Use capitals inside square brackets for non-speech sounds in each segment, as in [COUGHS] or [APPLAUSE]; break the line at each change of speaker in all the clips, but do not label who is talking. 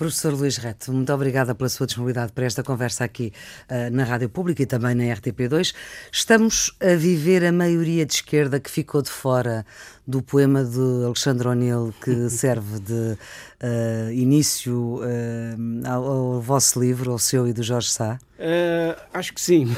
Professor Luís Reto, muito obrigada pela sua disponibilidade para esta conversa aqui uh, na Rádio Pública e também na RTP2. Estamos a viver a maioria de esquerda que ficou de fora do poema de Alexandre O'Neill que [LAUGHS] serve de uh, início uh, ao, ao, vosso livro, ao seu e do Jorge Sá?
acho que sim.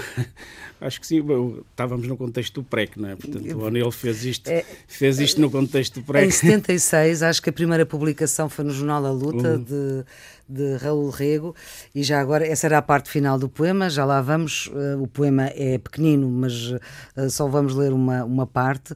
Acho que sim, estávamos no contexto do PREC, não é? Portanto, o O'Neill fez isto, é, fez isto no contexto do PREC.
Em 76, acho que a primeira publicação foi no jornal A Luta, uhum. de, de Raul Rego, e já agora, essa era a parte final do poema, já lá vamos, uh, o poema é pequenino, mas uh, só vamos ler uma, uma parte.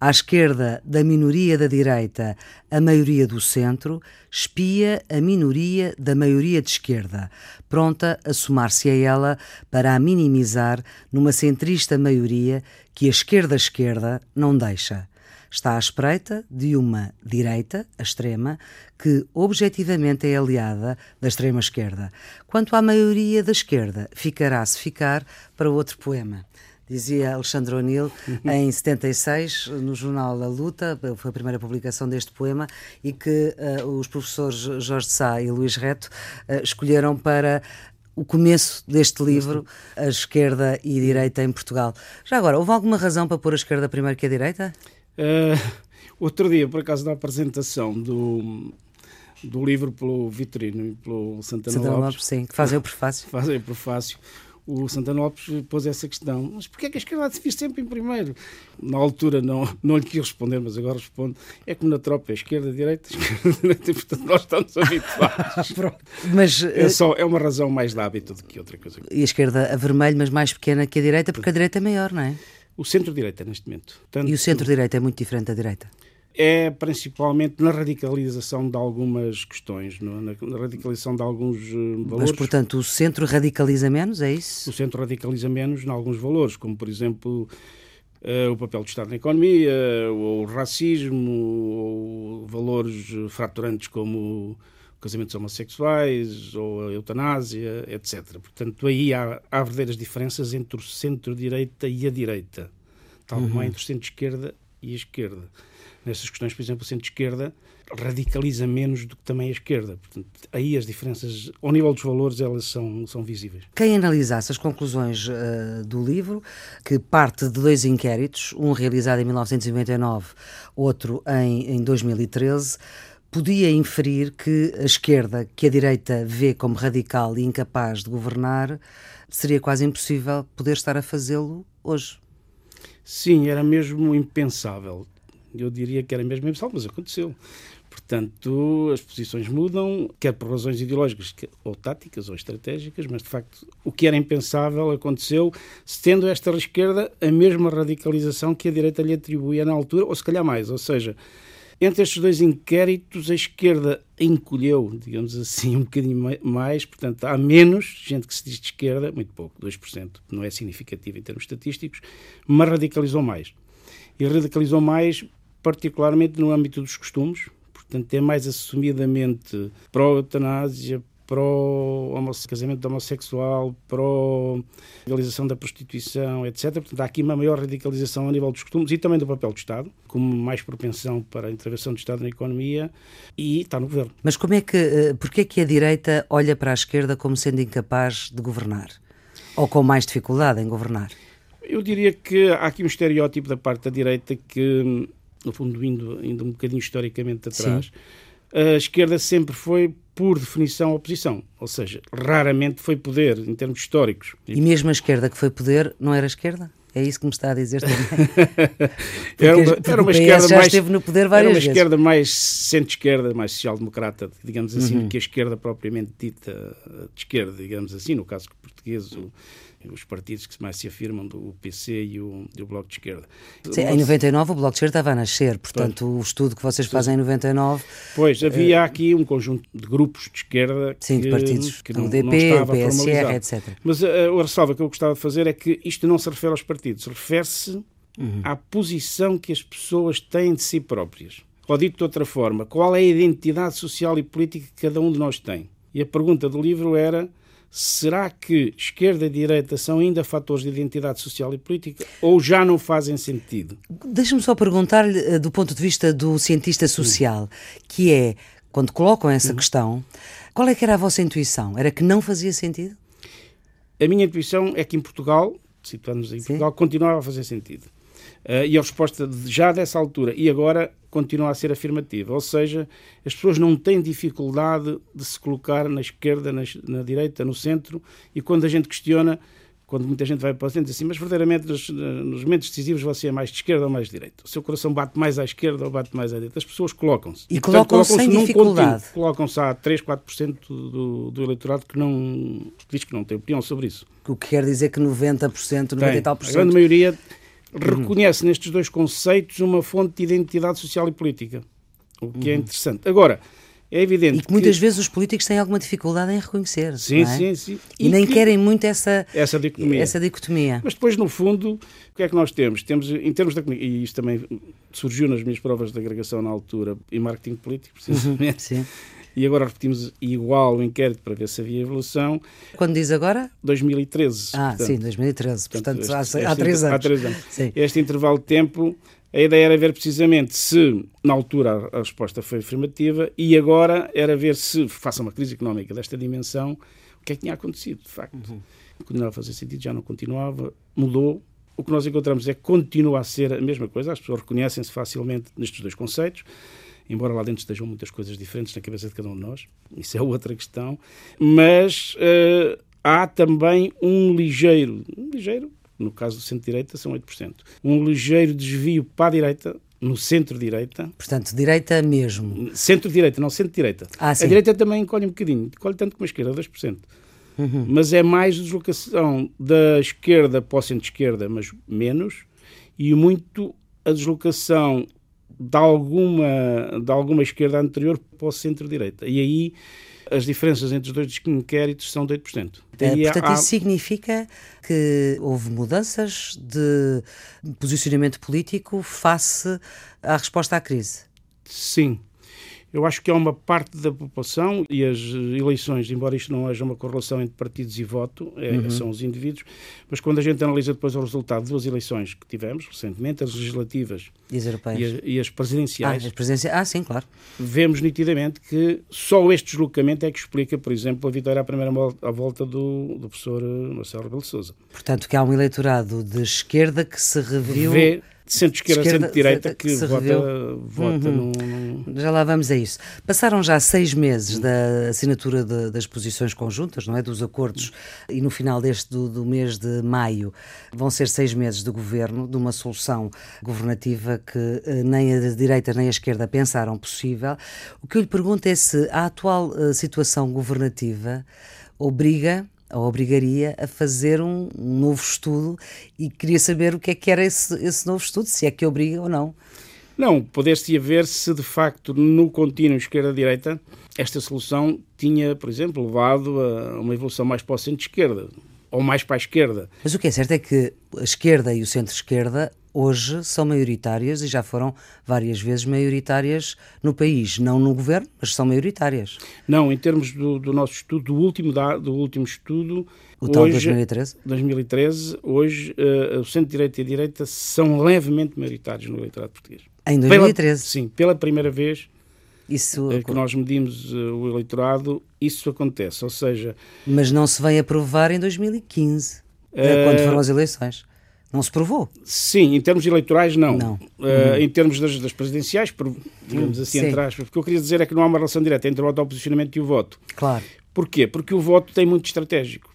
À esquerda da minoria da direita, a maioria do centro, espia a minoria da maioria de esquerda, pronta a somar-se a ela para a minimizar numa centrista maioria que a esquerda-esquerda não deixa. Está à espreita de uma direita, a extrema, que objetivamente é aliada da extrema-esquerda. Quanto à maioria da esquerda, ficará se ficar para outro poema dizia Alexandre O'Neill, em 76, no jornal A Luta, foi a primeira publicação deste poema, e que uh, os professores Jorge Sá e Luís Reto uh, escolheram para o começo deste livro, a esquerda e a direita em Portugal. Já agora, houve alguma razão para pôr a esquerda primeiro que a direita?
Uh, outro dia, por acaso, da apresentação do, do livro pelo Vitorino e pelo Santana, Santana Lopes, Lopes,
sim, que fazem o prefácio. [LAUGHS]
fazem o prefácio o Santana Lopes pôs essa questão. Mas porquê é que a esquerda se fez sempre em primeiro? Na altura não, não lhe quis responder, mas agora respondo. É como na tropa, esquerda, direita, [LAUGHS] esquerda, direita, portanto nós estamos habituados. [LAUGHS] mas, é, eh, só, é uma razão mais de hábito do que outra coisa.
E a esquerda a vermelho, mas mais pequena que a direita, porque a direita é maior, não é?
O centro-direita, neste momento.
Tanto... E o centro-direita é muito diferente da direita?
É principalmente na radicalização de algumas questões, na, na radicalização de alguns uh, valores.
Mas, portanto, o centro radicaliza menos, é isso?
O centro radicaliza menos em alguns valores, como, por exemplo, uh, o papel do Estado na economia, ou o racismo, ou valores fraturantes como casamentos homossexuais ou a eutanásia, etc. Portanto, aí há, há verdadeiras diferenças entre o centro-direita e a direita, tal como uhum. há entre o centro-esquerda e a esquerda nessas questões, por exemplo, o centro-esquerda radicaliza menos do que também a esquerda. Portanto, aí as diferenças, ao nível dos valores, elas são, são visíveis.
Quem analisasse as conclusões uh, do livro, que parte de dois inquéritos, um realizado em 1999, outro em, em 2013, podia inferir que a esquerda, que a direita vê como radical e incapaz de governar, seria quase impossível poder estar a fazê-lo hoje.
Sim, era mesmo impensável eu diria que era mesmo impossível, mas aconteceu. Portanto, as posições mudam, quer por razões ideológicas, ou táticas, ou estratégicas, mas de facto o que era impensável aconteceu, tendo esta esquerda a mesma radicalização que a direita lhe atribuía na altura, ou se calhar mais. Ou seja, entre estes dois inquéritos, a esquerda encolheu, digamos assim, [LAUGHS] um bocadinho mais, portanto, há menos gente que se diz de esquerda, muito pouco, 2%, não é significativo em termos estatísticos, mas radicalizou mais. E radicalizou mais particularmente no âmbito dos costumes, portanto é mais assumidamente pró-eutanásia, pró-casamento homossexual, pró-legalização da prostituição, etc. Portanto, há aqui uma maior radicalização a nível dos costumes e também do papel do Estado, como mais propensão para a intervenção do Estado na economia e está no governo.
Mas como é que, eh, porquê é que a direita olha para a esquerda como sendo incapaz de governar? Ou com mais dificuldade em governar?
Eu diria que há aqui um estereótipo da parte da direita que no fundo, indo, indo um bocadinho historicamente atrás, Sim. a esquerda sempre foi, por definição, oposição. Ou seja, raramente foi poder, em termos históricos.
E mesmo a esquerda que foi poder, não era esquerda? É isso que me está a dizer também. [LAUGHS]
era uma, era uma esquerda
já
mais,
esteve no poder várias.
Era uma esquerda mais centro-esquerda, mais social-democrata, digamos assim, uhum. do que a esquerda propriamente dita de esquerda, digamos assim, no caso português. O, os partidos que mais se afirmam, do PC e o, e o Bloco de Esquerda.
Sim, em 99 o Bloco de Esquerda estava a nascer, portanto pois. o estudo que vocês fazem em 99...
Pois, havia uh, aqui um conjunto de grupos de esquerda
sim,
que,
de partidos,
que
não, o DP, não o PSR, etc.
Mas a, a ressalva que eu gostava de fazer é que isto não se refere aos partidos, refere-se uhum. à posição que as pessoas têm de si próprias. Ou dito de outra forma, qual é a identidade social e política que cada um de nós tem? E a pergunta do livro era Será que esquerda e direita são ainda fatores de identidade social e política ou já não fazem sentido?
Deixa-me só perguntar-lhe, eh, do ponto de vista do cientista social, que é, quando colocam essa uhum. questão, Qual é que era a vossa intuição? Era que não fazia sentido?
A minha intuição é que em Portugal, situando-nos em Sim. Portugal, continuava a fazer sentido. Uh, e a resposta já dessa altura e agora continua a ser afirmativa. Ou seja, as pessoas não têm dificuldade de se colocar na esquerda, na, na direita, no centro, e quando a gente questiona, quando muita gente vai para o centro, diz assim, mas verdadeiramente nos, nos, momentos decisivos você é mais de esquerda ou mais de direita? O seu coração bate mais à esquerda ou bate mais à direita? As pessoas colocam-se.
E, colocam-se colocam sem dificuldade.
Colocam-se a 3, 4% do, do eleitorado que não diz que não tem opinião sobre isso.
O que quer dizer que 90%, 90 e tal por cento...
A grande maioria reconhece uhum. nestes dois conceitos uma fonte de identidade social e política, o que é uhum. é interessante. Agora, é evidente
e que muitas vezes os políticos têm alguma dificuldade em reconhecer.
Sim,
é?
sim, sim.
E, e nem que... querem muito essa,
essa, dicotomia.
essa dicotomia.
Mas depois, no fundo, o que é que nós temos? Temos, em termos da e isto também surgiu nas minhas provas de agregação na altura, em marketing político, precisamente. Uhum, sim. E agora repetimos igual o inquérito para ver se havia evolução.
Quando diz agora?
2013.
Ah, portanto, sim, 2013. Portanto, portanto há, este, há, três anos. Há três anos.
Sim. Este intervalo de tempo a ideia era ver precisamente se, na altura, a resposta foi afirmativa e agora era ver se, face a uma crise económica desta dimensão, o que é que tinha acontecido, de facto. Uhum. Continuava a fazer sentido, já não continuava, mudou. O que nós encontramos é que continua a ser a mesma coisa, as pessoas reconhecem-se facilmente nestes dois conceitos, embora lá dentro estejam muitas coisas diferentes na cabeça de cada um de nós, isso é outra questão, mas uh, há também um ligeiro, um ligeiro, no caso do centro-direita são 8%. Um ligeiro desvio para a direita, no centro-direita.
Portanto, direita mesmo.
Centro-direita, não centro-direita.
Ah,
a direita também encolhe um bocadinho, encolhe tanto como a esquerda, 2%. Uhum. Mas é mais deslocação da esquerda para o centro-esquerda, mas menos, e muito a deslocação de alguma, de alguma esquerda anterior para o centro-direita. E aí as diferenças entre os dois inquéritos são de 8%.
É, portanto, há... isso significa que houve mudanças de posicionamento político face à resposta à crise?
Sim. Eu acho que há uma parte da população e as eleições, embora isto não haja uma correlação entre partidos e voto, é, uhum. são os indivíduos, mas quando a gente analisa depois o resultado de duas eleições que tivemos recentemente, as legislativas
e as.
E as, e as presidenciais,
ah, as presidenciais, ah, sim, claro,
vemos nitidamente que só este deslocamento é que explica, por exemplo, a vitória à primeira volta do, do professor Marcelo Rebelo de Sousa.
Portanto, que há um eleitorado de esquerda que se reviu...
Vê centro-esquerda, centro-direita que, que vota, vota uhum.
num... Já lá vamos a isso. Passaram já seis meses da assinatura de, das posições conjuntas, não é? Dos acordos, e no final deste do, do, mês de maio vão ser seis meses de governo, de uma solução governativa que eh, nem a direita nem a esquerda pensaram possível. O que eu lhe pergunto é se a atual uh, situação governativa obriga a obrigaria a fazer um, um, novo estudo e queria saber o que é que era esse, esse novo estudo, se é que obriga ou não.
Não, poder-se ver se de facto no contínuo esquerda-direita esta solução tinha, por exemplo, levado a uma evolução mais para o centro-esquerda ou mais para a esquerda.
Mas o que é certo é que a esquerda e o centro-esquerda hoje são maioritárias e já foram várias vezes maioritárias no país, não no governo, mas são maioritárias.
Não, em termos do, do nosso estudo, do último, da, do último estudo.
O tal hoje, 2013?
2013, hoje uh, o centro-direita e a direita são levemente maioritários no eleitorado português.
Em 2013?
Pela, sim, pela primeira vez
isso...
Uh, que nós medimos uh, o eleitorado, isso acontece, ou seja...
Mas não se vem aprovar em 2015, quando foram as eleições. Não se provou?
Sim, em termos eleitorais, não.
não.
Uh, uhum. Em termos das, das presidenciais, digamos assim, entre aspas, porque eu queria dizer é que não há uma relação direta entre o autoposicionamento e o voto.
Claro.
Porquê? Porque o voto tem muito estratégico.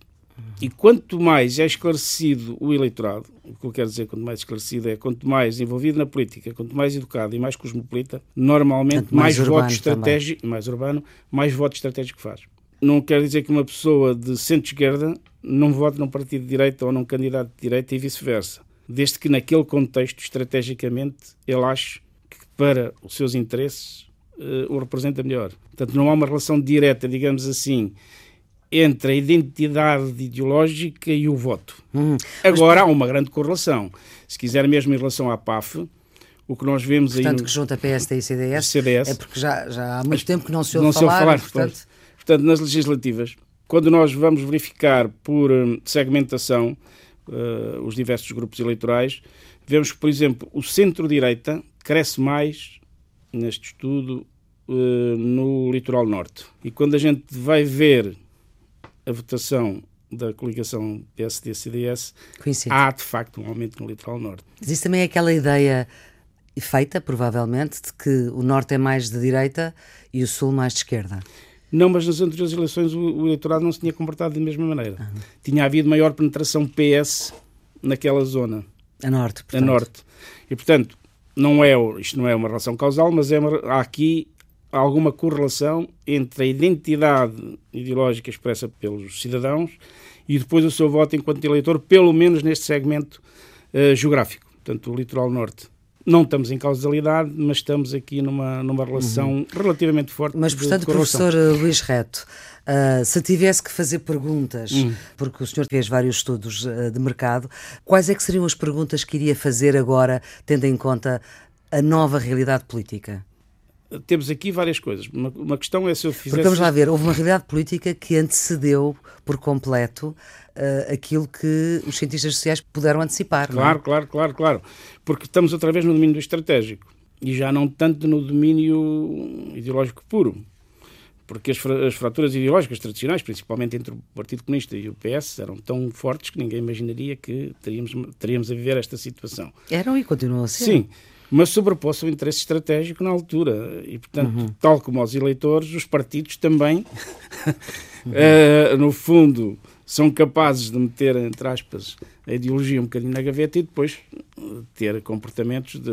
E quanto mais é esclarecido o eleitorado, o que eu quero dizer quanto mais esclarecido é, quanto mais envolvido na política, quanto mais educado e mais cosmopolita, normalmente mais, mais voto estratégico, mais urbano, mais voto estratégico faz. Não quer dizer que uma pessoa de centro-esquerda não vote num partido de direita ou num candidato de direita e vice-versa. Desde que naquele contexto, estrategicamente, ele ache que para os seus interesses uh, o representa melhor. Portanto, não há uma relação direta, digamos assim, entre a identidade ideológica e o voto. Hum, Agora há uma grande correlação. Se quiser mesmo em relação à PAF, o que nós vemos
portanto,
aí...
Portanto, que junta PSD e CDS,
CDS,
é porque já, já há muito tempo que não se ouve não falar. Se ouve falar portanto...
portanto, nas legislativas, quando nós vamos verificar por hum, segmentação uh, os diversos grupos eleitorais, vemos que, por exemplo, o centro-direita cresce mais neste estudo uh, no litoral norte. E quando a gente vai ver a votação da coligação PSD-CDS, há de facto um aumento no litoral norte.
Isso também é aquela ideia feita, provavelmente, de que o norte é mais de direita e o sul mais de esquerda.
Não, mas nas anteriores eleições o, o eleitorado não se tinha comportado da mesma maneira. Uhum. Tinha havido maior penetração PS naquela zona.
A norte, portanto.
A norte. E, portanto, não é, isto não é uma relação causal, mas é uma, há aqui alguma correlação entre a identidade ideológica expressa pelos cidadãos e depois o seu voto enquanto eleitor, pelo menos neste segmento uh, geográfico, portanto, o litoral norte. Não estamos em causalidade, mas estamos aqui numa, numa relação uhum. relativamente forte.
Mas, portanto, professor eh, Luís Reto, uh, se tivesse que fazer perguntas, uhum. porque o senhor fez vários estudos uh, de mercado, quais é que seriam as perguntas que iria fazer agora, tendo em conta a nova realidade política?
Temos aqui várias coisas. Uma, uma, questão é se eu fizesse.
Porque vamos lá ver, houve uma realidade política que antecedeu por completo uh, aquilo que os cientistas sociais puderam antecipar.
Claro,
é?
claro, claro, claro. Porque estamos outra vez no domínio do estratégico e já não tanto no domínio ideológico puro. Porque as, as fraturas ideológicas tradicionais, principalmente entre o Partido Comunista e o PS, eram tão fortes que ninguém imaginaria que teríamos, teríamos a viver esta situação.
Eram e continuam a ser.
Sim mas sobreposto o interesse estratégico na altura. E, portanto, uhum. tal como os eleitores, os partidos também, uh, [LAUGHS] no fundo, são capazes de meter, entre aspas, a ideologia um bocadinho na gaveta e depois eh, ter comportamentos de,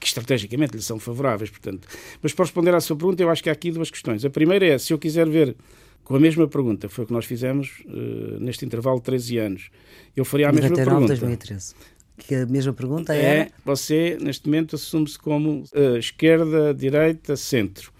que estrategicamente lhe são favoráveis. Portanto. Mas para responder à sua pergunta, eu acho que há aqui duas questões. A primeira é, se eu quiser ver com a mesma pergunta, foi o que nós fizemos uh, neste intervalo de 13 anos, eu faria a mesma pergunta.
2013 que a mesma pergunta
é... É, você neste momento assume-se como uh, esquerda, direita, centro.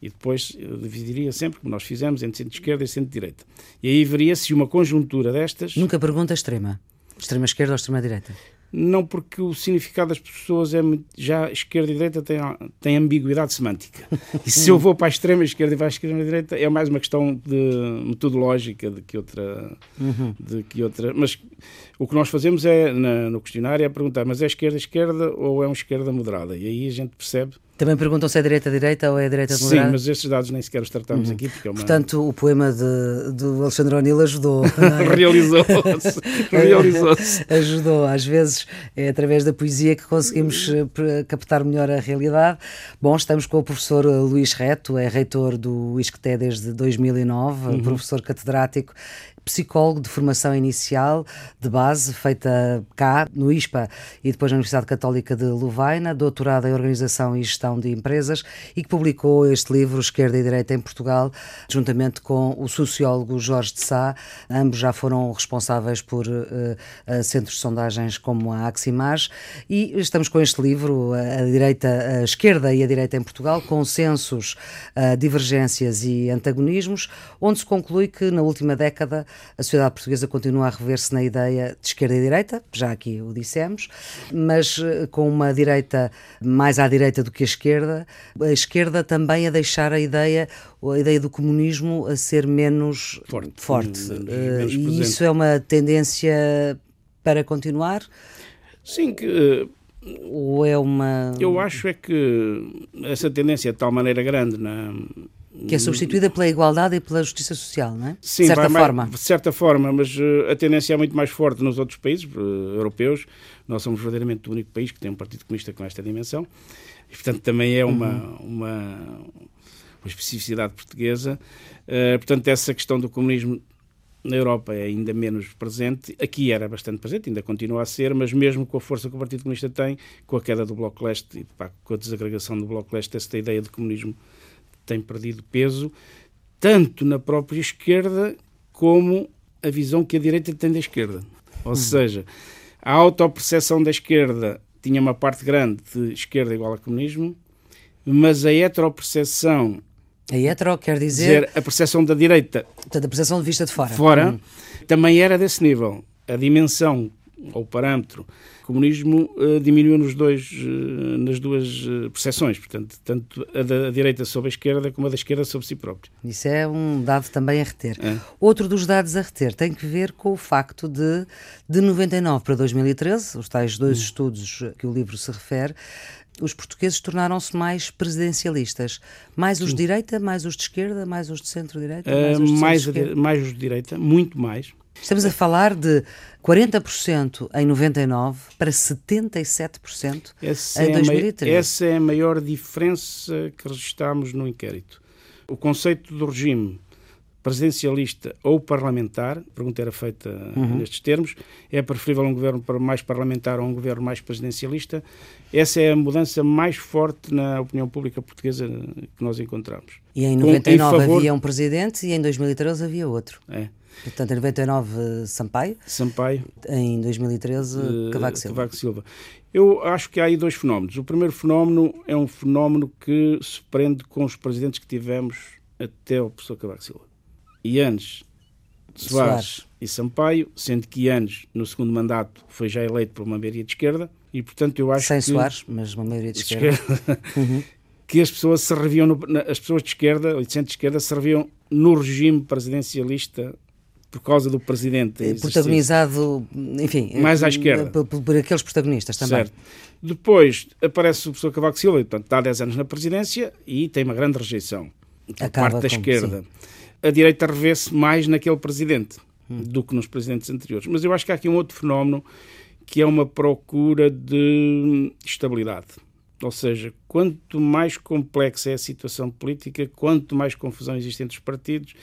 E depois eu dividiria sempre, como nós fizemos, entre centro-esquerda e centro-direita. E aí veria se uma conjuntura destas...
Nunca pergunta extrema. Extrema-esquerda ou extrema-direita?
Não, porque o significado das pessoas é muito, já esquerda e direita tem, tem ambiguidade semântica. E se eu vou para a extrema esquerda e para a extrema direita é mais uma questão de metodológica do que outra, uhum. de que outra. Mas o que nós fazemos é na, no questionário é perguntar, mas é esquerda esquerda ou é uma esquerda moderada? E aí a gente percebe
também perguntam se é direita-direita ou é direita-moderada?
Sim, mas esses dados nem sequer os tratamos uhum. aqui. Porque é uma...
Portanto, o poema de, do Alexandre O'Neill ajudou. [LAUGHS]
É? Realizou-se. Realizou-se. [LAUGHS]
ajudou. Às vezes é através da poesia que conseguimos eh, captar melhor a realidade. Bom, estamos com o professor Luís Reto, é reitor do ISCTE desde 2009, uhum. professor catedrático psicólogo de formação inicial, de base, feita cá, no ISPA e depois na Universidade Católica de Louvaina, doutorado em Organização e Gestão de Empresas e que publicou este livro, Esquerda e Direita em Portugal, juntamente com o sociólogo Jorge de Sá. Ambos já foram responsáveis por uh, centros de sondagens como a Aximage e estamos com este livro, a direita, a esquerda e a direita em Portugal, consensos, uh, divergências e antagonismos, onde se conclui que na última década a sociedade portuguesa continua a rever-se na ideia de esquerda e direita, já aqui o dissemos, mas eh, com uma direita mais à direita do que a esquerda, a esquerda também a deixar a ideia, a ideia do comunismo a ser menos forte. forte. Menos e isso é uma tendência para continuar?
Sim, que
ou é uma.
Eu acho é que essa tendência é de tal maneira grande na,
que é substituída pela igualdade e pela justiça social, não é?
Sim, de certa forma. de certa forma, mas uh, a tendência é muito mais forte nos outros países uh, europeus. Nós somos verdadeiramente o único país que tem um partido comunista com esta dimensão. E, portanto, também é uma, uhum. uma, uma, especificidade portuguesa. Uh, portanto, essa questão do comunismo na Europa é ainda menos presente. Aqui era bastante presente, ainda continua a ser, mas mesmo com a força que o Partido Comunista tem, com a queda do Bloco Leste e pá, com a desagregação do Bloco Leste, esta ideia de comunismo tem perdido peso, tanto na própria esquerda como a visão que a direita tem da esquerda. Ou hum. seja, a autoperceção da esquerda tinha uma parte grande de esquerda igual a comunismo, mas a heteroperceção.
A hetero quer dizer.
dizer a percepção da direita.
Portanto, a percepção de vista de fora.
Fora, hum. também era desse nível. A dimensão ou parâmetro, o comunismo uh, diminuiu nos dois, uh, nas duas uh, percepções, portanto, tanto a da direita sobre a esquerda como a da esquerda sobre si próprio.
Isso é um dado também a reter. É. Outro dos dados a reter tem que ver com o facto de, de 99 para 2013, os tais dois hum. estudos que o livro se refere, os portugueses tornaram-se mais presidencialistas. Mais os de direita, mais os de esquerda, mais os de centro-direita?
Mais, de, mais, mais os de direita, muito mais.
Estamos a falar de 40% em 99 para 77% essa em 2013.
É essa é a maior diferença que registámos no inquérito. O conceito do regime presidencialista ou parlamentar, a pergunta era feita uhum. nestes termos, é preferível um governo mais parlamentar ou um governo mais presidencialista? Essa é a mudança mais forte na opinião pública portuguesa que nós encontramos.
E em 99 Com, em favor... havia um presidente e em 2013 havia outro.
É.
Portanto, em 99 Sampaio.
Sampaio.
Em 2013 uh, Cavaco Silva.
Cavaco Silva. Eu acho que há aí dois fenómenos. O primeiro fenómeno é um fenómeno que se prende com os presidentes que tivemos até o professor Cavaco Silva. Ianes, Soares, Soares e Sampaio, sendo que Ianes, no segundo mandato, foi já eleito por uma maioria de esquerda, e portanto eu acho
Sem
que...
Soares, mas uma maioria de esquerda. esquerda [LAUGHS]
uhum. que as pessoas se reviam, no, as pessoas de esquerda, ou de centro-esquerda, se reviam no regime presidencialista por causa do presidente.
Protagonizado, enfim,
mais à esquerda.
Por, por, aqueles protagonistas também.
Certo. Depois aparece o professor Cavaco Silva, portanto, está há 10 anos na presidência e tem uma grande rejeição por Acaba parte da esquerda. Sim. A direita revê-se mais naquele presidente hum. do que nos presidentes anteriores. Mas eu acho que há aqui um outro fenómeno que é uma procura de estabilidade. Ou seja, quanto mais complexa é a situação política, quanto mais confusão existe entre os partidos,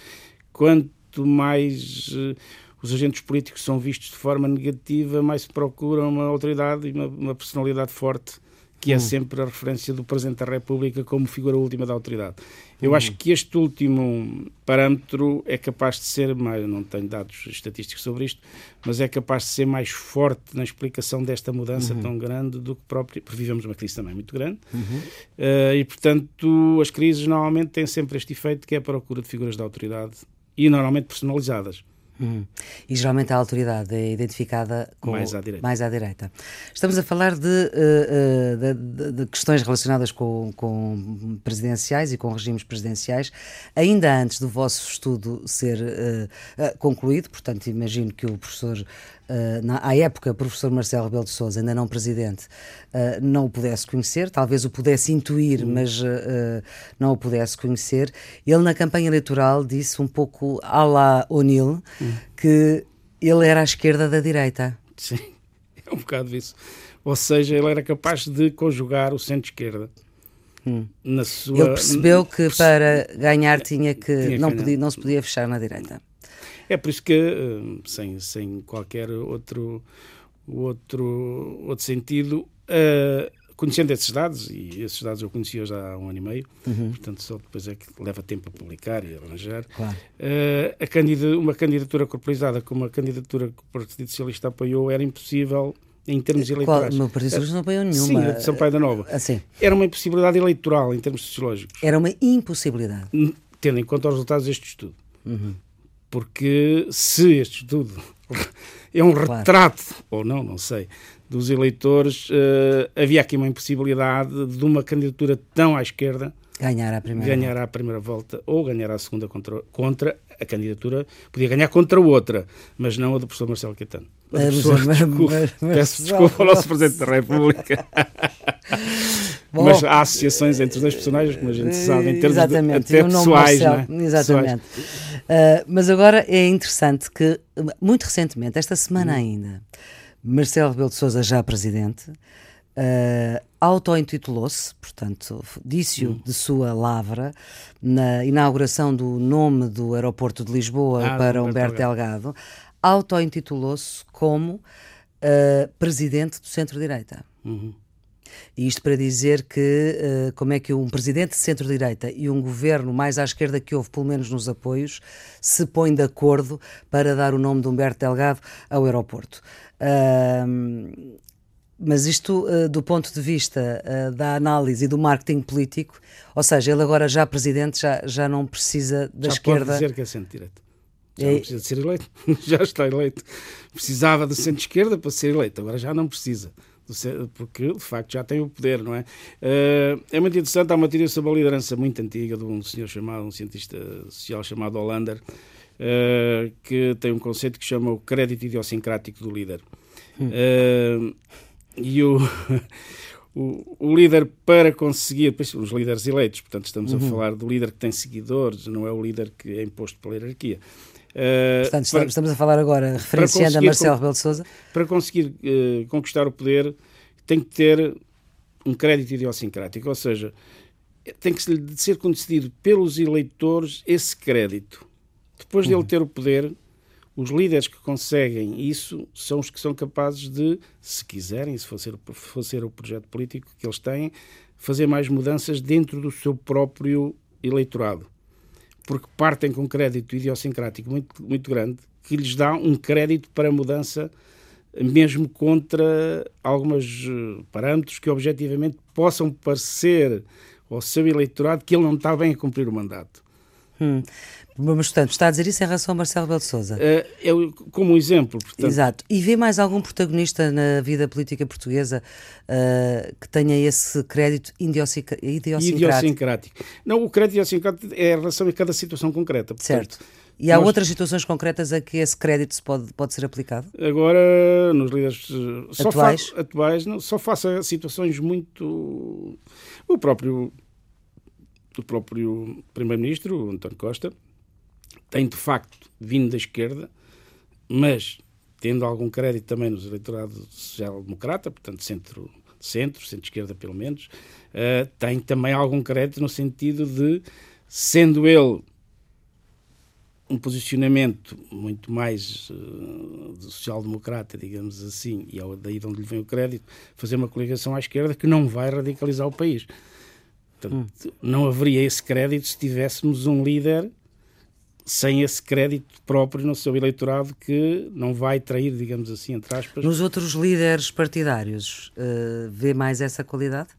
quanto quanto mais uh, os agentes políticos são vistos de forma negativa, mais se procura uma autoridade e uma, uma personalidade forte, que é hum. sempre a referência do Presidente da República como figura última da autoridade. Eu hum. acho que este último parâmetro é capaz de ser, mais, não tenho dados estatísticos sobre isto, mas é capaz de ser mais forte na explicação desta mudança uhum. tão grande do que próprio. Porque vivemos uma crise também muito grande uhum. uh, e, portanto, as crises normalmente têm sempre este efeito que é a procura de figuras de autoridade e normalmente personalizadas.
Hum. E geralmente a autoridade é identificada com, mais, à direita. mais à direita. Estamos a falar de, uh, de, de, de questões relacionadas com, com, presidenciais e com regimes presidenciais, ainda antes do vosso estudo ser uh, concluído, portanto, imagino que o professor uh, na, à época, o professor Marcelo Rebelo de Sousa, ainda não presidente, uh, não o pudesse conhecer, talvez o pudesse intuir, uhum. mas uh, não o pudesse conhecer. Ele, na campanha eleitoral, disse um pouco à la O'Neill uhum. que ele era à esquerda da direita.
Sim, [LAUGHS] é um bocado isso. Ou seja, ele era capaz de conjugar o centro-esquerda.
Hum. Sua... Ele percebeu que para ganhar tinha que, tinha que não, podia, não se podia fechar na direita.
É por isso que, eh, sem, sem qualquer outro, outro, outro sentido, uh, conhecendo esses dados, e esses dados eu conhecia já há um ano e meio, uhum. portanto só depois é que leva tempo a publicar e arranjar,
claro. uh,
candida, uma candidatura corporizada como a candidatura que o Partido Socialista apoiou era impossível em termos eleitorais.
Qual? O Partido Socialista não apoiou nenhuma.
Sim, a de Sampaio da Nova.
Assim.
Era uma impossibilidade eleitoral em termos sociológicos.
Era uma impossibilidade.
Tendo em conta os resultados deste estudo.
Uhum
porque se este estudo [LAUGHS] é um claro. retrato, ou não, não sei, dos eleitores, uh, havia aqui uma impossibilidade de uma candidatura tão à esquerda
ganhar a primeira,
ganhar
volta.
a primeira volta ou ganhar a segunda contra, contra a candidatura, podia ganhar contra outra, mas não a do professor Marcelo Caetano. Mas, mas, peço desculpa ao nosso [LAUGHS] Presidente da República. [LAUGHS] Bom, mas há associações entre os dois personagens, como a gente sabe, em termos
exatamente,
de, até pessoais.
Marcelo,
é?
Exatamente. Uh, mas agora é interessante que, muito recentemente, esta semana hum. ainda, Marcelo Rebelo de Sousa, já presidente, uh, auto-intitulou-se, portanto, disse-o hum. de sua lavra, na inauguração do nome do aeroporto de Lisboa ah, para Humberto Delgado, Delgado auto-intitulou-se como uh, presidente do centro-direita.
Uhum.
E isto para dizer que uh, como é que um presidente de centro-direita e um governo mais à esquerda que houve, pelo menos nos apoios, se põem de acordo para dar o nome de Humberto Delgado ao aeroporto. Uh, mas isto uh, do ponto de vista da análise e do marketing político, ou seja, ele agora já presidente já, já não precisa da
já
esquerda.
Pode dizer que é centro-direita. Já não precisa de ser eleito, [LAUGHS] já está eleito. Precisava do centro-esquerda para ser eleito, agora já não precisa porque de facto já tem o poder, não é? Uh, é muito interessante, há uma teoria sobre a liderança muito antiga de um senhor chamado, um cientista social chamado Hollander, uh, que tem um conceito que chama o crédito idiosincrático do líder. Uh, e o, [LAUGHS] o, o, líder, para conseguir, os líderes eleitos, portanto, estamos uhum. a falar do líder que tem seguidores, não é o líder que é imposto pela hierarquia.
Uh, Portanto, para, estamos a falar agora, referenciando a Marcelo Rebelo de Sousa.
Para conseguir uh, conquistar o poder, tem que ter um crédito idiosincrático, ou seja, tem que ser concedido pelos eleitores esse crédito. Depois uhum. de ele ter o poder, os líderes que conseguem isso são os que são capazes de, se quiserem, se for ser, for ser o projeto político que eles têm, fazer mais mudanças dentro do seu próprio eleitorado porque partem com um crédito idiosincrático muito, muito grande, que lhes dá um crédito para mudança, mesmo contra alguns eh, parâmetros que objetivamente possam parecer ao seu eleitorado que ele não está bem a cumprir o mandato.
Hum. Mas, portanto, está a dizer isso em relação a Marcelo Rebelo de Sousa?
Uh, eu, como um exemplo. Portanto...
Exato. E vê mais algum protagonista na vida política portuguesa uh, que tenha esse crédito idiosincrático?
idiosincrático? Não, o crédito idiosincrático é em relação a cada situação concreta.
Portanto, certo. E há nós... outras situações concretas a que esse crédito pode, pode ser aplicado?
Agora, nos líderes eh, atuais, fa... atuais não, só faça situações muito. O próprio, o próprio Primeiro-Ministro, António Costa, tem de facto vindo da esquerda, mas tendo algum crédito também nos eleitorado social-democrata, portanto centro, centro, centro-esquerda pelo menos, uh, tem também algum crédito no sentido de, sendo ele um posicionamento muito mais uh, social-democrata, digamos assim, e é daí de onde lhe vem o crédito, fazer uma coligação à esquerda que não vai radicalizar o país. Portanto, hum. não haveria esse crédito se tivéssemos um líder sem esse crédito próprio no seu eleitorado que não vai trair, digamos assim, entre aspas.
Nos outros líderes partidários, uh, vê mais essa qualidade?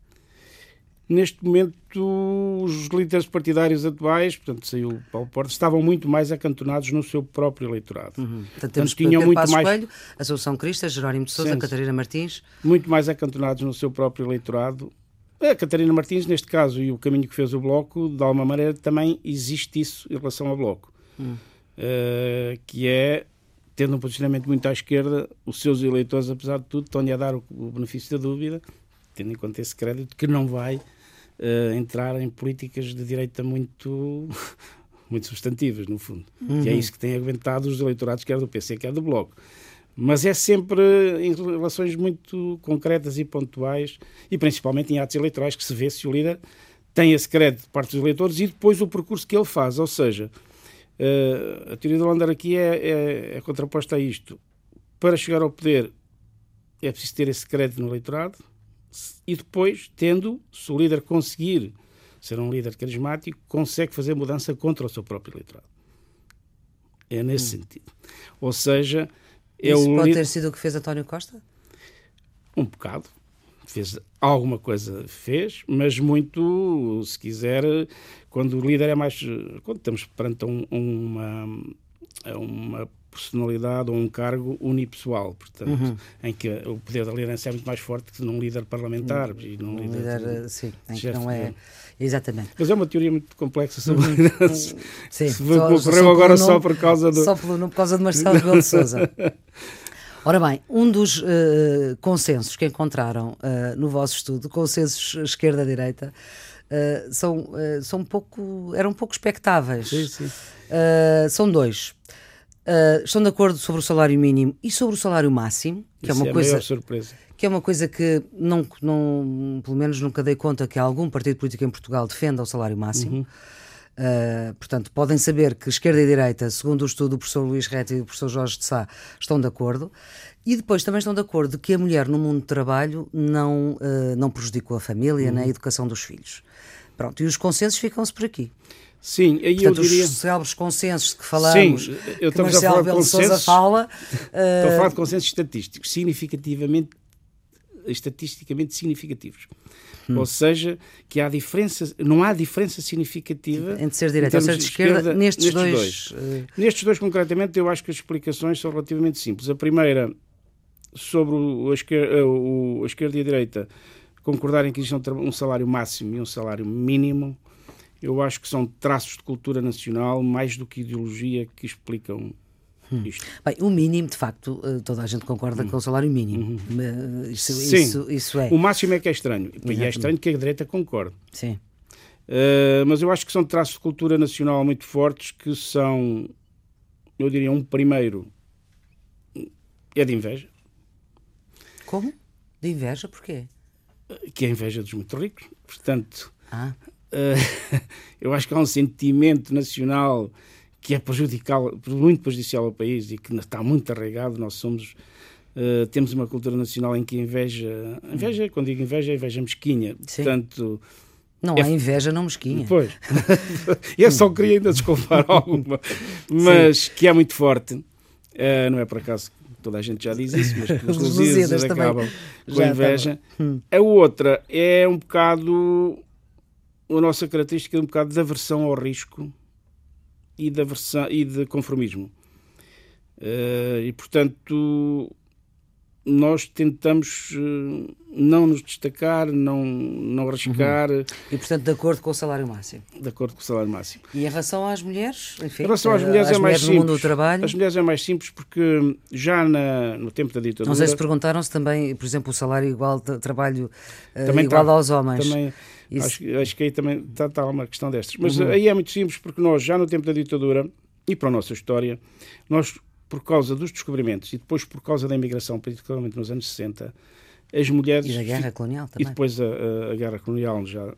Neste momento, os líderes partidários atuais, portanto, saiu o Paulo Porta, estavam muito mais acantonados no seu próprio eleitorado.
Uhum. Portanto, temos tinham Pedro muito mais Coelho, Assunção Cristas, Jerónimo de Sousa, Catarina Martins.
Muito mais acantonados no seu próprio eleitorado. A Catarina Martins, neste caso, e o caminho que fez o Bloco, de alguma maneira também existe isso em relação ao Bloco hum. uh, que é, tendo um posicionamento muito à esquerda, os seus eleitores, apesar de tudo, estão-lhe a dar o, o, benefício da dúvida, tendo em conta esse crédito, que não vai uh, entrar em políticas de direita muito. [LAUGHS] muito substantivas, no fundo. Uhum. Que é uhum. isso que tem aguentado os eleitorados, quer do PC, quer do Bloco mas é sempre em relações muito concretas e pontuais e principalmente em atos eleitorais que se vê se o líder tem esse crédito de parte dos eleitores e depois o percurso que ele faz, ou seja, a teoria do Lander aqui é, é, é, contraposta a isto. Para chegar ao poder é preciso ter esse crédito no eleitorado e depois, tendo, se o líder conseguir ser um líder carismático, consegue fazer mudança contra o seu próprio eleitorado. É nesse hum. sentido. Ou seja,
é Isso o pode ter sido o que fez António Costa?
Um bocado fez alguma coisa, fez, mas muito, se quiser, quando o líder é mais. quando estamos perante um, uma, uma personalidade ou um cargo unipessoal, portanto, uhum. em que o poder da liderança é muito mais forte que num líder parlamentar
e num líder, líder sim, em que não é exatamente.
Mas é uma teoria muito complexa sobre uhum. liderança. Sim, [LAUGHS] se só, ocorreu agora só por causa do
só por, por causa de Marcelo Rebelo de Sousa. [LAUGHS] Ora bem, um dos uh, consensos que encontraram uh, no vosso estudo, consensos esquerda-direita, uh, são, são um pouco, eram um pouco expectáveis.
Sim, sim.
são dois. estão de acordo sobre o salário mínimo e sobre o salário máximo, que é Isso é uma é coisa que é uma coisa que não, não, pelo menos nunca dei conta que algum partido político em Portugal defenda o salário máximo. Uhum. Uh, portanto, podem saber que esquerda e direita, segundo o estudo do professor Luís Rete e do professor Jorge de Sá, estão de acordo. E depois também estão de acordo que a mulher no mundo do trabalho não, uh, não prejudicou a família uhum. nem a educação dos filhos. Pronto, e os consensos ficam-se por aqui.
Sim, aí Portanto, eu diria...
os célebres consensos de que falamos,
Sim, eu que Marcelo
Belo Sousa fala... Uh...
Estou a falar de consensos estatísticos. Significativamente estatisticamente significativos. Hum. Ou seja, que há diferença, não há diferença significativa
entre ser direita ou ser de esquerda, esquerda nestes, nestes, dois.
dois. Uh... Nestes dois, concretamente, eu acho que as explicações são relativamente simples. A primeira, sobre o, a, esquerda, o, a esquerda e a direita concordarem que existe um salário máximo e um salário mínimo, eu acho que são traços de cultura nacional mais do que ideologia que explicam. Isto.
Bem, o mínimo, de facto, eh, toda a gente concorda hum. com o salário mínimo. Hum. Isso,
Sim. Isso, isso, é. O máximo é que é estranho. Exatamente. E é estranho que a direita concorde.
Sim.
Uh, mas eu acho que são traços de cultura nacional muito fortes que são, eu diria, um primeiro é de inveja.
Como? De inveja? Porquê?
Que é a inveja dos muito ricos. Portanto, ah. uh, [LAUGHS] eu acho que há um sentimento nacional que é prejudicial, muito prejudicial ao país e que está muito arraigado. Nós somos. Uh, temos uma cultura nacional em que inveja. Inveja, quando digo inveja, é inveja mesquinha. Sim. Portanto.
Não é... há inveja não mesquinha.
Pois. [LAUGHS] eu só queria ainda desculpar alguma. Mas Sim. que é muito forte. Uh, não é por acaso toda a gente já diz isso, mas que [LAUGHS] os Lusíadas acabam com a inveja. Hum. A outra é um bocado a nossa característica um bocado de aversão ao risco e de, aversão, e de conformismo. Uh, e, portanto, nós tentamos uh, não nos destacar, não, não arriscar. Uhum.
E, portanto, de acordo com o salário máximo.
De acordo com o salário máximo.
E em relação às mulheres?
Enfim, em relação às mulheres é mais simples. mundo do trabalho? As mulheres é mais simples porque já na, no tempo da ditadura...
Não sei se perguntaram-se também, por exemplo, o salário igual de trabalho também igual tá, aos homens.
Também, acho, acho, que aí também está, está uma questão destas. Mas uhum. aí é muito simples porque nós, já no tempo da ditadura, e para a nossa história, nós por causa dos descobrimentos e depois por causa da imigração, particularmente nos anos 60, as mulheres.
E da guerra colonial também.
E depois a, a, a guerra colonial já.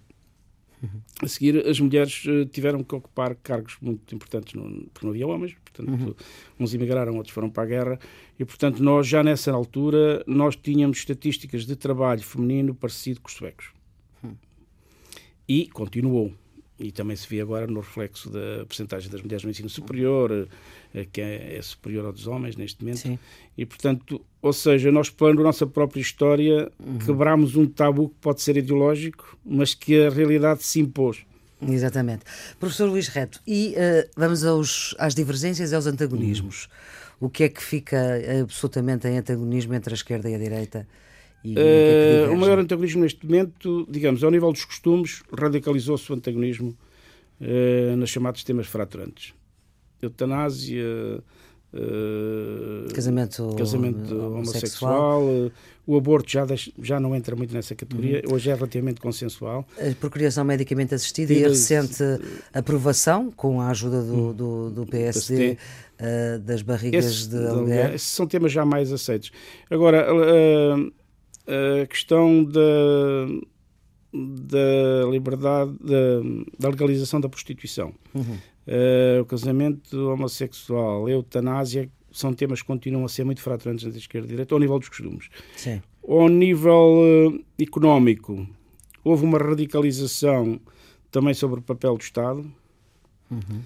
Uhum. A seguir, as mulheres eh, tiveram que ocupar cargos muito importantes, no, porque não havia homens, portanto, uhum. uns emigraram, outros foram para a guerra, e portanto, nós já nessa altura, nós tínhamos estatísticas de trabalho feminino parecido com os suecos. E continuou e também se vê agora no reflexo da percentagem das mulheres no ensino superior, eh, que é, é superior ao dos homens neste momento. Sim. E, portanto, ou seja, nós, pela nossa própria história, uhum. quebramos um tabu que pode ser ideológico, mas que a realidade se impôs.
Exatamente. Professor Luís Reto, e uh, vamos aos, às divergências e aos antagonismos. Uhum. O que é que fica absolutamente em antagonismo entre a esquerda e a direita?
E, uh, o maior antagonismo neste momento, digamos, ao nível dos costumes, radicalizou-se o antagonismo uh, nos chamados temas fraturantes. Eutanásia,
uh, casamento,
casamento homossexual, homossexual o aborto já, deixa, já não entra muito nessa categoria, uhum. hoje é relativamente consensual.
A procriação medicamente assistida e a recente aprovação, com a ajuda do, hum. do, do PSD, das barrigas Esse, de aluguer.
Esses são temas já mais aceitos. Agora, a questão da, da liberdade, da, da legalização da prostituição, uhum. uh, o casamento homossexual, a eutanásia, são temas que continuam a ser muito fraturantes entre a esquerda e a direita, ao nível dos costumes. Sim. Ao nível uh, económico, houve uma radicalização também sobre o papel do Estado, uhum.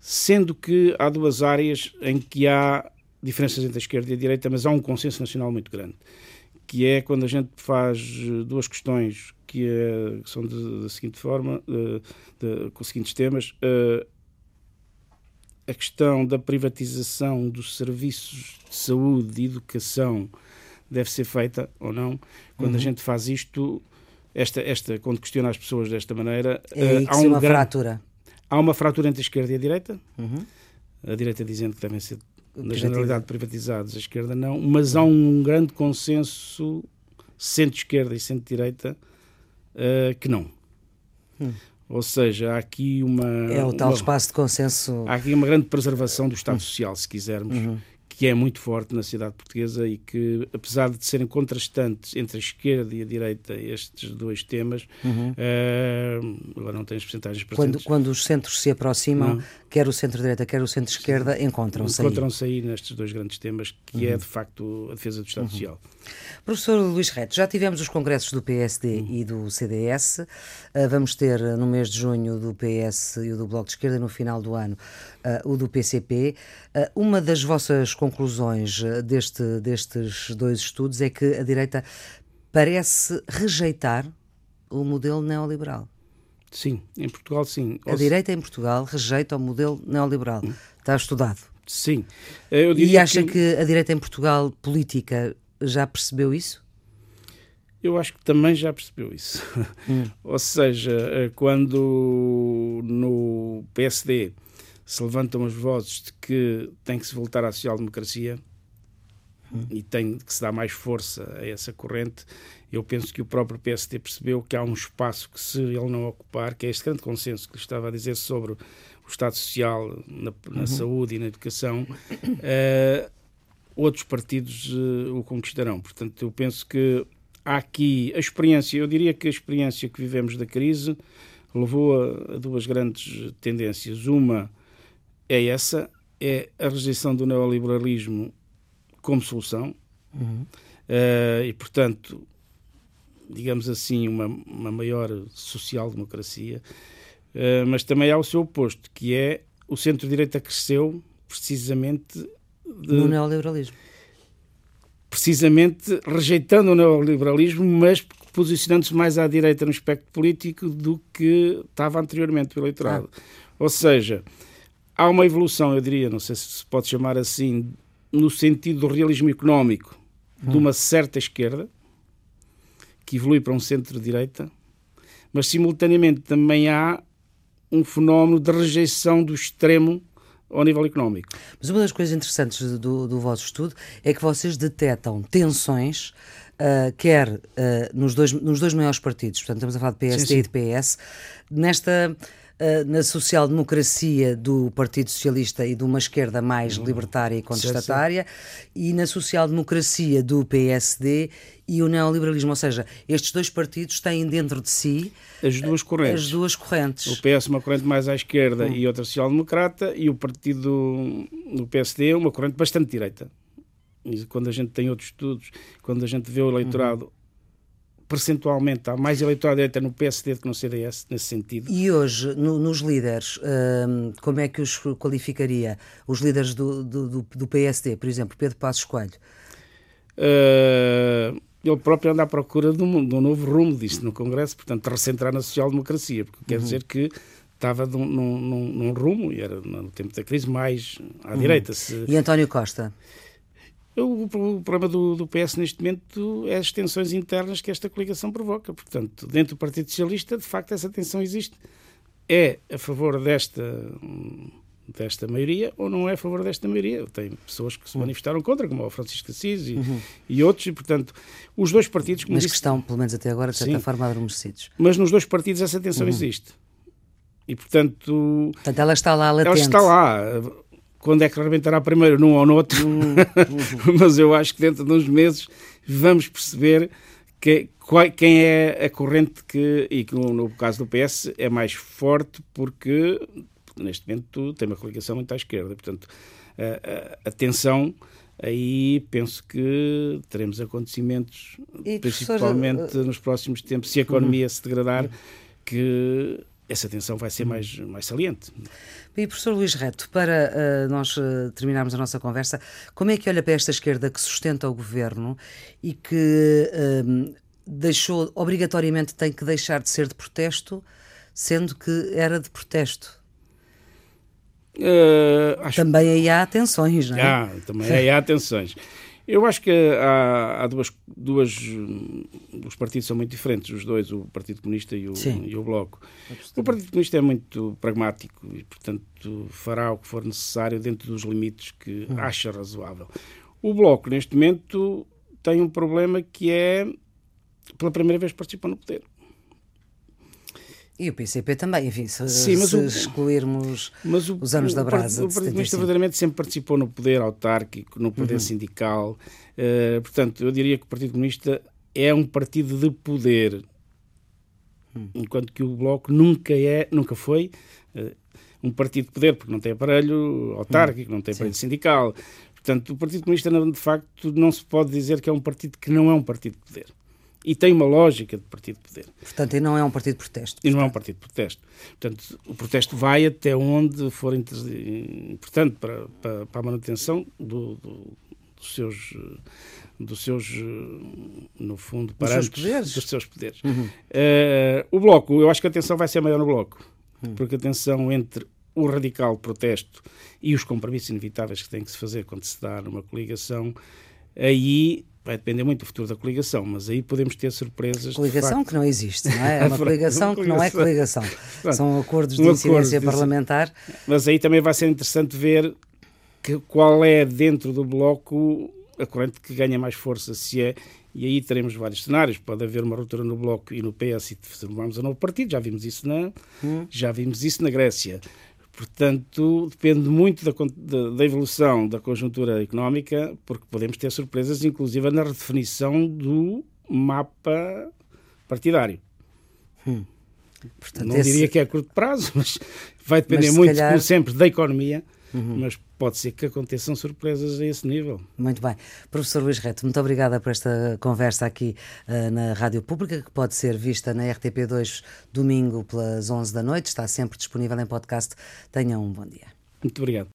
sendo que há duas áreas em que há diferenças entre a esquerda e a direita, mas há um consenso nacional muito grande que é quando a gente faz eh, duas questões que, é, que são da seguinte forma, de, de, com os seguintes temas. Uh, a questão da privatização dos serviços de saúde e educação deve ser feita ou não. Quando uhum. a gente faz isto, esta, esta, quando questiona as pessoas desta maneira,
é há um uma fratura.
Há uma fratura entre a esquerda e a direita. Uhum. A direita dizendo que devem ser na generalidade privatizados, a esquerda não, mas há um grande consenso centro-esquerda e centro-direita uh, que não. Hum. Ou seja, há aqui uma.
É o tal
uma,
espaço de consenso.
Há aqui uma grande preservação do Estado hum. Social, se quisermos, uhum que é muito forte na sociedade portuguesa e que, apesar de serem contrastantes entre a esquerda e a direita, estes dois temas, uhum. uh, agora não tem as percentagens
quando, quando os centros se aproximam, não. quer o centro-direita, quer o centro-esquerda, encontram-se
Encontram-se aí. nestes dois grandes temas, que é, uhum. é, de facto, a defesa do Estado uhum. Social.
Professor Luís Reto, já tivemos os congressos do PSD uhum. e do CDS, uh, vamos ter no mês de junho do PS e o do Bloco de Esquerda, no final do ano, uh, o do PCP. uma das vossas conclusões conclusões eh, deste, destes dois estudos é que a direita parece rejeitar o modelo neoliberal.
Sim, em Portugal sim.
A direita em Portugal rejeita o modelo neoliberal. Hum. Está estudado.
Sim.
e acha que... que a direita em Portugal política já percebeu isso?
Eu acho que também já percebeu isso. Hum. [LAUGHS] Ou seja, eh, quando no PSD se levantam as vozes de que tem que se voltar à social-democracia hum. e tem que se dar mais força a essa corrente, eu penso que o próprio PSD percebeu que há um espaço que, se ele não ocupar, que é este grande consenso que lhe estava a dizer sobre o Estado Social na, na uhum. saúde e na educação, uh, [COUGHS] outros partidos uh, o conquistarão. Portanto, eu penso que há aqui a experiência, eu diria que a experiência que vivemos da crise levou a, a duas grandes tendências. Uma é essa, é a rejeição do neoliberalismo como solução. Uhum. Uh, e, portanto, digamos assim, uma, uma maior social-democracia, uh, mas também há o seu oposto, que é o centro-direita cresceu precisamente
de, no neoliberalismo
precisamente rejeitando o neoliberalismo, mas posicionando-se mais à direita no espectro político do que estava anteriormente o eleitorado. Ah. Ou seja, há uma evolução, eu diria, não sei se se pode chamar assim, no sentido do realismo económico hum. de uma certa esquerda, que evolui para um centro-direita, mas simultaneamente também há um fenómeno de rejeição do extremo ao nível económico.
Mas uma das coisas interessantes do, do vosso estudo é que vocês detectam tensões, uh, quer uh, nos, dois, nos dois maiores partidos, portanto estamos a falar de PSD sim, sim. e de PS, nesta na social-democracia do Partido Socialista e de uma esquerda mais uhum. libertária e contestatária, sim, e na social-democracia do PSD e o neoliberalismo, ou seja, estes dois partidos têm dentro de si
as duas correntes.
As duas correntes.
O PS uma corrente mais à esquerda hum. e outra social-democrata e o partido do PSD uma corrente bastante direita. E quando a gente tem outros estudos, quando a gente vê o eleitorado uhum percentualmente há mais eleitorado direita no PSD do que no CDS, nesse sentido.
E hoje, no, nos líderes, hum, como é que os qualificaria? Os líderes do, do, do PSD, por exemplo, Pedro Passos Coelho?
Uh, ele próprio anda à procura de um, de um novo rumo disto no Congresso, portanto, recentrar na social-democracia, porque uhum. quer dizer que estava num, num, num, rumo, e era no tempo da crise, mais à uhum. direita. Se...
E António Costa?
O, o problema do, do, PS neste momento é as tensões internas que esta coligação provoca. Portanto, dentro do Partido Socialista, de facto, essa tensão existe. É a favor desta desta maioria ou não é a favor desta maioria. Tem pessoas que se uhum. manifestaram contra, como o Francisco Assis e, uhum. e outros, e portanto, os dois partidos.
Mas disse, que estão, pelo menos até agora, de certa sim, forma, adormecidos.
Mas nos dois partidos essa tensão uhum. existe. E portanto.
Portanto, ela está lá latente.
Ela está lá. Quando é que rebentará primeiro, num ou no outro? [LAUGHS] Uhum. mas eu acho que dentro de uns meses vamos perceber que, quem é a corrente que, e que no, no caso do PS é mais forte porque neste momento tem uma coligação muito à esquerda. Portanto, a, a, tensão aí penso que teremos acontecimentos, e, principalmente uh, nos próximos tempos, se a economia se degradar, que essa tensão vai ser mais, mais saliente.
E professor Luís Reto, para uh, nós uh, terminarmos a nossa conversa, como é que olha para esta esquerda que sustenta o governo e que uh, deixou, obrigatoriamente tem que deixar de ser de protesto, sendo que era de protesto? Uh, acho... Também aí há tensões, não é?
Ah, também aí há tensões. [LAUGHS] Eu acho que há, há duas, duas. Os partidos são muito diferentes, os dois, o Partido Comunista e o, e o Bloco. O Partido Comunista é muito pragmático e, portanto, fará o que for necessário dentro dos limites que hum. acha razoável. O Bloco, neste momento, tem um problema que é, pela primeira vez, participar no poder.
E o PCP também, enfim, se, Sim, se o, excluirmos o, os anos o, da brasa.
O Partido Comunista verdadeiramente sempre participou no poder autárquico, no poder uhum. sindical. Uh, portanto, eu diria que o Partido Comunista é um partido de poder, uhum. enquanto que o Bloco nunca é, nunca foi uh, um partido de poder, porque não tem aparelho autárquico, uhum. não tem aparelho Sim. sindical. Portanto, o Partido Comunista, de facto, não se pode dizer que é um partido que não é um partido de poder e tem uma lógica de partido de poder.
Portanto, e não é um partido de protesto.
E não é um partido de protesto. Portanto, o protesto vai até onde for importante para, para, para a manutenção do, do, dos seus dos seus, no fundo, parâmetros,
dos seus poderes.
Dos seus poderes. Uhum. Uh, o Bloco, eu acho que a tensão vai ser maior no Bloco, uhum. porque a tensão entre o radical protesto e os compromissos inevitáveis que tem que se fazer quando se dá numa coligação, aí vai depender muito do futuro da coligação, mas aí podemos ter surpresas.
Coligação que não existe, não é? [LAUGHS] É uma coligação que não é coligação. São acordos de um incidência acordo, parlamentar.
Mas aí também vai ser interessante ver que, qual é dentro do bloco a corrente que ganha mais força, se é. E aí teremos vários cenários. Pode haver uma ruptura no Bloco e no PS e formarmos um novo partido. Já vimos isso na, hum. já vimos isso na Grécia. Portanto, depende muito da, da, da, evolução da conjuntura económica, porque podemos ter surpresas, inclusive na redefinição do mapa partidário. Hum. Portanto, Não esse... diria que é a curto prazo, [LAUGHS] mas vai depender mas, muito, calhar... como sempre, da economia Uhum. Mas pode ser que aconteçam surpresas a esse nível.
Muito bem. Professor Luís Reto, muito obrigada por esta conversa aqui uh, na Rádio Pública, que pode ser vista na RTP2 domingo pelas 11 da noite. Está sempre disponível em podcast. Tenham um bom dia.
Muito obrigado.